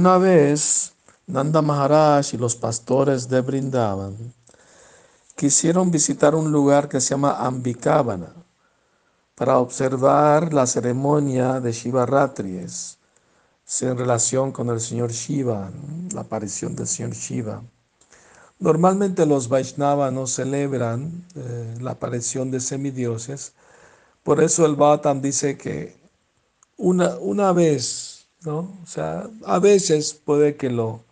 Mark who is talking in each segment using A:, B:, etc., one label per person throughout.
A: Una vez, Nanda Maharaj y los pastores de Brindavan quisieron visitar un lugar que se llama Ambikavana para observar la ceremonia de Shiva Ratries en relación con el señor Shiva, la aparición del señor Shiva. Normalmente los Vaishnavas no celebran eh, la aparición de semidioses, por eso el Bhattam dice que una, una vez, ¿no? O sea, a veces puede que lo,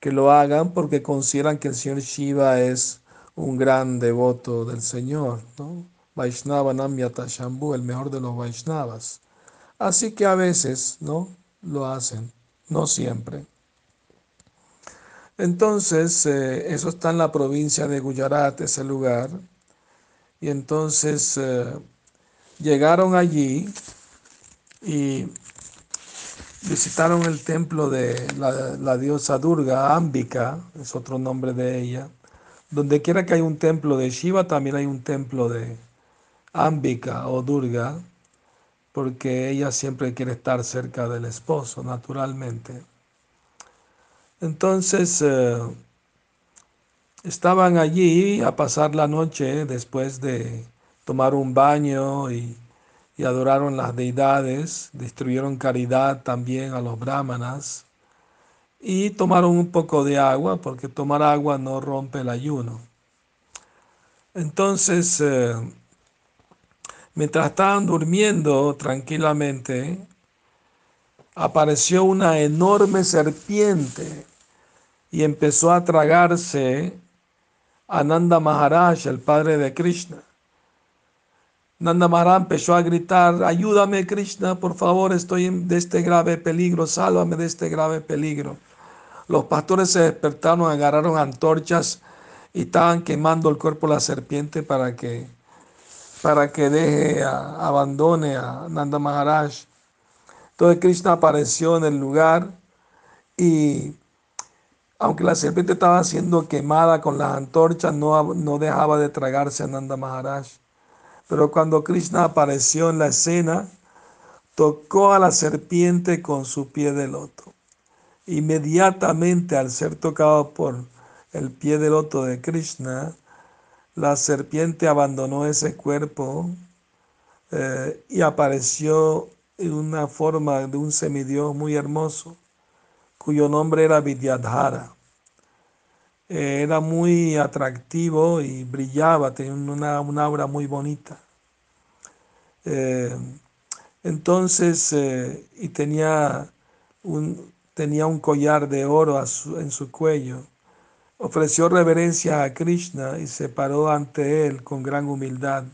A: que lo hagan porque consideran que el señor Shiva es un gran devoto del Señor, ¿no? Vaishnava Namyata Shambhu, el mejor de los Vaishnavas. Así que a veces, ¿no? Lo hacen, no siempre. Entonces, eh, eso está en la provincia de Gujarat, ese lugar. Y entonces eh, llegaron allí y visitaron el templo de la, diosa Durga, Ambika, es otro nombre de ella. Donde quiera que hay un templo de Shiva, también hay un templo de Ambika o Durga, porque ella siempre quiere estar cerca del esposo, naturalmente. Entonces eh, estaban allí a pasar la noche después de tomar un baño y, y adoraron las deidades, distribuyeron caridad también a los brahmanas y tomaron un poco de agua porque tomar agua no rompe el ayuno. Entonces, eh, mientras estaban durmiendo tranquilamente, apareció una enorme serpiente y empezó a tragarse a Nanda Maharaj, el padre de Krishna. Nanda Maharaj empezó a gritar, ayúdame Krishna, por favor, estoy de este grave peligro, sálvame de este grave peligro. Los pastores se despertaron, agarraron antorchas y estaban quemando el cuerpo de la serpiente para que, para que deje, abandone a Nanda Maharaj. Entonces Krishna apareció en el lugar y aunque la serpiente estaba siendo quemada con las antorchas, no, no dejaba de tragarse a Nanda Maharaj. Pero cuando Krishna apareció en la escena, tocó a la serpiente con su pie de loto. Inmediatamente al ser tocado por el pie de loto de Krishna, la serpiente abandonó ese cuerpo eh, y apareció en una forma de un semidios muy hermoso, cuyo nombre era Vidyadhara. Eh, era muy atractivo y brillaba, tenía una, una aura muy bonita. Eh, entonces, eh, y tenía un, tenía un collar de oro en su cuello. Ofreció reverencia a Krishna y se paró ante él con gran humildad.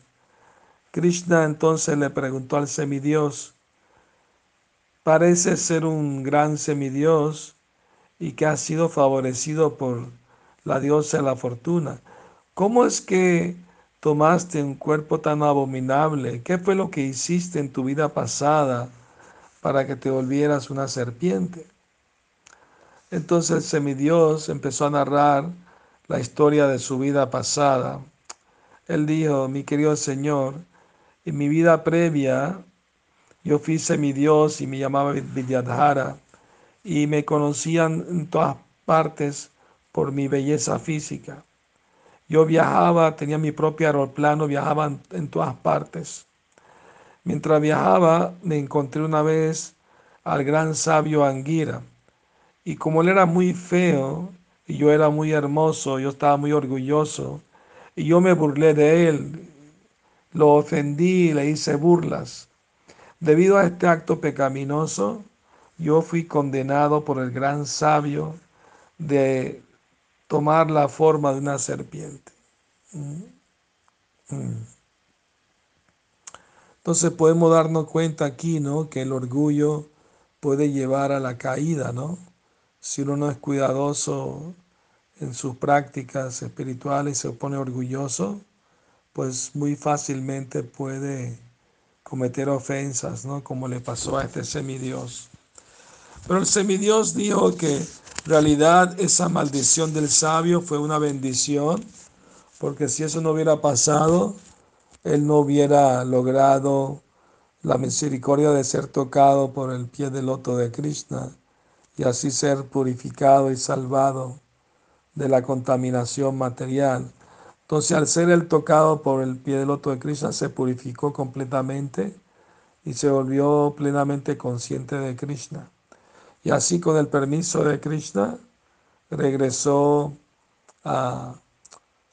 A: Krishna entonces le preguntó al semidios, parece ser un gran semidios y que ha sido favorecido por la diosa de la fortuna. ¿Cómo es que tomaste un cuerpo tan abominable? ¿Qué fue lo que hiciste en tu vida pasada para que te volvieras una serpiente? Entonces el semidios empezó a narrar la historia de su vida pasada. Él dijo, mi querido Señor, en mi vida previa yo fui semidios y me llamaba Vidyadhara y me conocían en todas partes por mi belleza física. Yo viajaba, tenía mi propio aeroplano, viajaba en, todas partes. Mientras viajaba, me encontré una vez al gran sabio Anguira. Y como él era muy feo y yo era muy hermoso, yo estaba muy orgulloso, y yo me burlé de él, lo ofendí, le hice burlas. Debido a este acto pecaminoso, yo fui condenado por el gran sabio de tomar la forma de una serpiente. Mm. Mm. Entonces podemos darnos cuenta aquí, ¿no? Que el orgullo puede llevar a la caída, ¿no? Si uno no es cuidadoso en sus prácticas espirituales y se pone orgulloso, pues muy fácilmente puede cometer ofensas, ¿no? Como le pasó a este semidios. Pero el semidios dijo que realidad esa maldición del sabio fue una bendición, porque si eso no hubiera pasado, él no hubiera logrado la misericordia de ser tocado por el pie del loto de Krishna y así ser purificado y salvado de la contaminación material. Entonces, al ser el tocado por el pie del loto de Krishna, se purificó completamente y se volvió plenamente consciente de Krishna. Y así, con el permiso de Krishna, regresó a,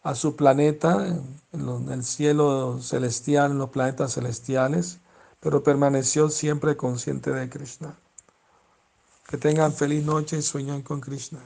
A: a su planeta, en el cielo celestial, en los planetas celestiales, pero permaneció siempre consciente de Krishna. Que tengan feliz noche y sueñen con Krishna.